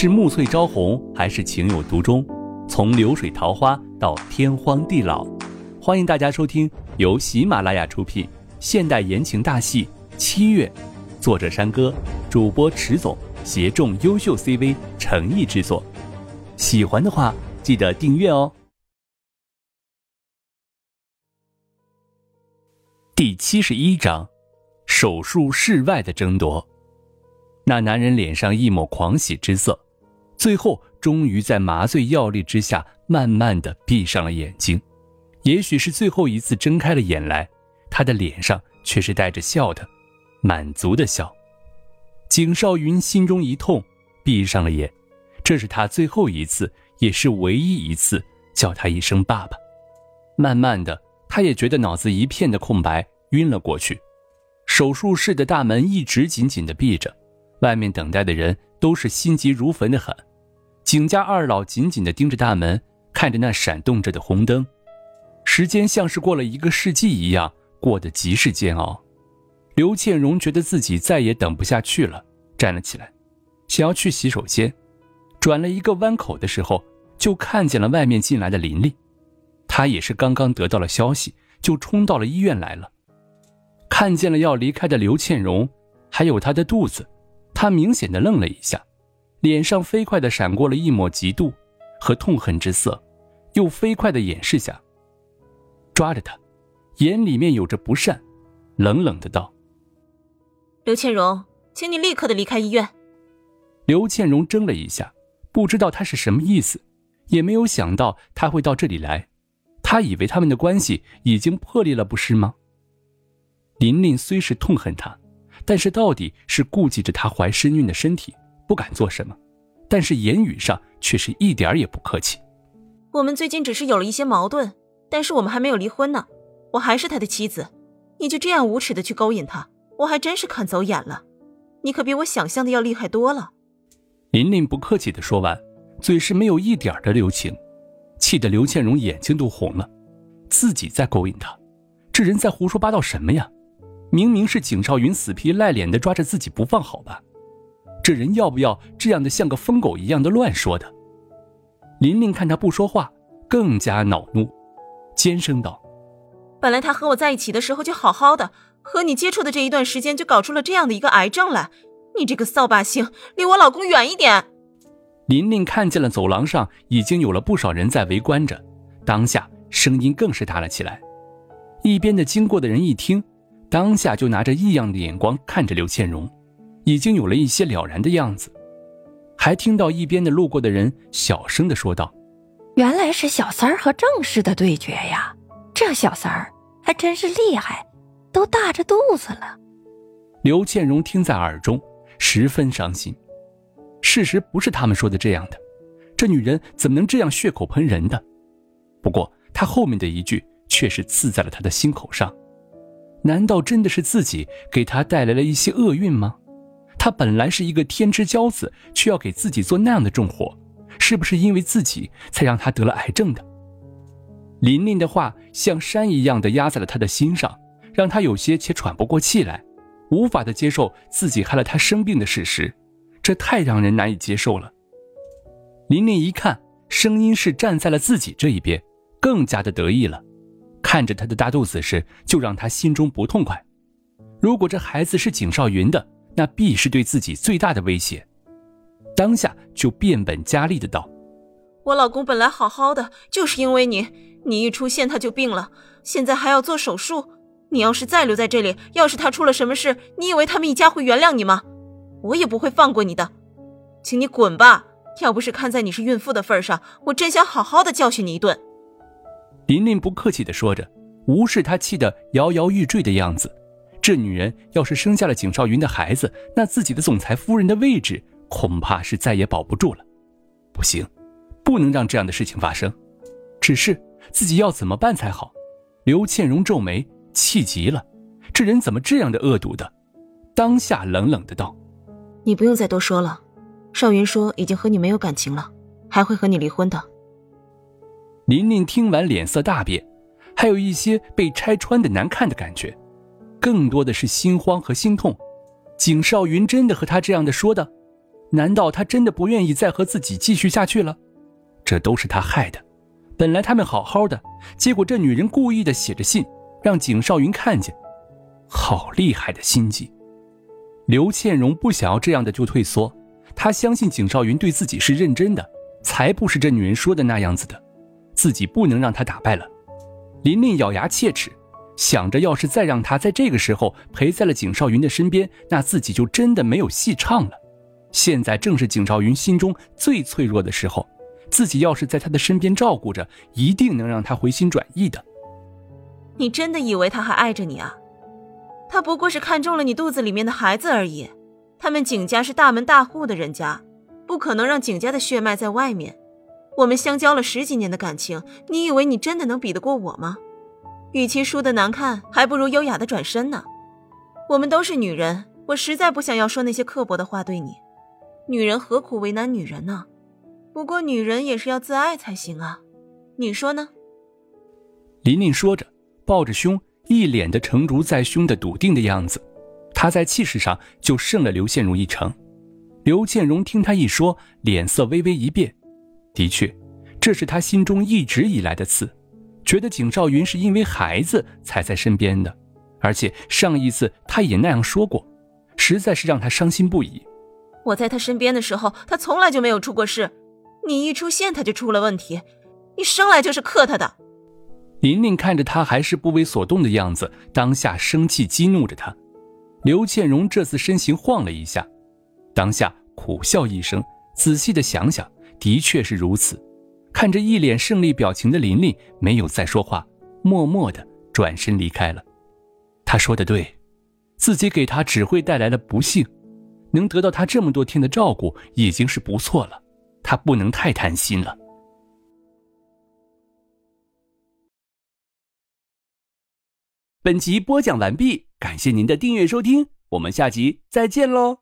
是暮翠朝红，还是情有独钟？从流水桃花到天荒地老，欢迎大家收听由喜马拉雅出品现代言情大戏《七月》，作者山歌，主播迟总，协众优秀 CV 诚意制作。喜欢的话，记得订阅哦。第七十一章，手术室外的争夺。那男人脸上一抹狂喜之色，最后终于在麻醉药力之下，慢慢的闭上了眼睛。也许是最后一次睁开了眼来，他的脸上却是带着笑的，满足的笑。景少云心中一痛，闭上了眼。这是他最后一次，也是唯一一次叫他一声爸爸。慢慢的，他也觉得脑子一片的空白，晕了过去。手术室的大门一直紧紧的闭着。外面等待的人都是心急如焚的很，景家二老紧紧地盯着大门，看着那闪动着的红灯，时间像是过了一个世纪一样，过得极是煎熬。刘倩荣觉得自己再也等不下去了，站了起来，想要去洗手间，转了一个弯口的时候，就看见了外面进来的林立，她也是刚刚得到了消息，就冲到了医院来了，看见了要离开的刘倩荣，还有她的肚子。他明显的愣了一下，脸上飞快的闪过了一抹嫉妒和痛恨之色，又飞快的掩饰下，抓着他，眼里面有着不善，冷冷的道：“刘倩荣，请你立刻的离开医院。”刘倩荣怔了一下，不知道他是什么意思，也没有想到他会到这里来，他以为他们的关系已经破裂了，不是吗？琳琳虽是痛恨他。但是到底是顾忌着她怀身孕的身体，不敢做什么，但是言语上却是一点也不客气。我们最近只是有了一些矛盾，但是我们还没有离婚呢，我还是他的妻子，你就这样无耻的去勾引他，我还真是看走眼了。你可比我想象的要厉害多了。琳琳不客气的说完，嘴是没有一点的留情，气得刘倩荣眼睛都红了，自己在勾引他，这人在胡说八道什么呀？明明是景少云死皮赖脸的抓着自己不放，好吧？这人要不要这样的像个疯狗一样的乱说的？琳琳看他不说话，更加恼怒，尖声道：“本来他和我在一起的时候就好好的，和你接触的这一段时间就搞出了这样的一个癌症来，你这个扫把星，离我老公远一点！”琳琳看见了走廊上已经有了不少人在围观着，当下声音更是大了起来。一边的经过的人一听。当下就拿着异样的眼光看着刘倩荣，已经有了一些了然的样子，还听到一边的路过的人小声的说道：“原来是小三儿和正室的对决呀，这小三儿还真是厉害，都大着肚子了。”刘倩荣听在耳中，十分伤心。事实不是他们说的这样的，这女人怎么能这样血口喷人的？不过她后面的一句却是刺在了他的心口上。难道真的是自己给他带来了一些厄运吗？他本来是一个天之骄子，却要给自己做那样的重活，是不是因为自己才让他得了癌症的？琳琳的话像山一样的压在了他的心上，让他有些且喘不过气来，无法的接受自己害了他生病的事实，这太让人难以接受了。琳琳一看声音是站在了自己这一边，更加的得意了。看着他的大肚子时，就让他心中不痛快。如果这孩子是景少云的，那必是对自己最大的威胁。当下就变本加厉的道：“我老公本来好好的，就是因为你，你一出现他就病了，现在还要做手术。你要是再留在这里，要是他出了什么事，你以为他们一家会原谅你吗？我也不会放过你的，请你滚吧！要不是看在你是孕妇的份上，我真想好好的教训你一顿。”琳琳不客气的说着，无视他气得摇摇欲坠的样子。这女人要是生下了景少云的孩子，那自己的总裁夫人的位置恐怕是再也保不住了。不行，不能让这样的事情发生。只是自己要怎么办才好？刘倩荣皱眉，气极了。这人怎么这样的恶毒的？当下冷冷的道：“你不用再多说了。少云说已经和你没有感情了，还会和你离婚的。”琳琳听完，脸色大变，还有一些被拆穿的难看的感觉，更多的是心慌和心痛。景少云真的和他这样的说的，难道他真的不愿意再和自己继续下去了？这都是他害的。本来他们好好的，结果这女人故意的写着信，让景少云看见，好厉害的心计。刘倩荣不想要这样的就退缩，她相信景少云对自己是认真的，才不是这女人说的那样子的，自己不能让他打败了。琳琳咬牙切齿，想着要是再让他在这个时候陪在了景少云的身边，那自己就真的没有戏唱了。现在正是景少云心中最脆弱的时候，自己要是在他的身边照顾着，一定能让他回心转意的。你真的以为他还爱着你啊？他不过是看中了你肚子里面的孩子而已。他们景家是大门大户的人家，不可能让景家的血脉在外面。我们相交了十几年的感情，你以为你真的能比得过我吗？与其输的难看，还不如优雅的转身呢。我们都是女人，我实在不想要说那些刻薄的话对你。女人何苦为难女人呢？不过女人也是要自爱才行啊，你说呢？琳琳说着，抱着胸，一脸的成竹在胸的笃定的样子。她在气势上就胜了刘宪荣一成。刘建荣听她一说，脸色微微一变。的确，这是他心中一直以来的刺，觉得景少云是因为孩子才在身边的，而且上一次他也那样说过，实在是让他伤心不已。我在他身边的时候，他从来就没有出过事，你一出现他就出了问题，你生来就是克他的。琳琳看着他还是不为所动的样子，当下生气激怒着他。刘倩荣这次身形晃了一下，当下苦笑一声，仔细的想想。的确是如此，看着一脸胜利表情的琳琳，没有再说话，默默的转身离开了。他说的对，自己给他只会带来了不幸，能得到他这么多天的照顾已经是不错了，他不能太贪心了。本集播讲完毕，感谢您的订阅收听，我们下集再见喽。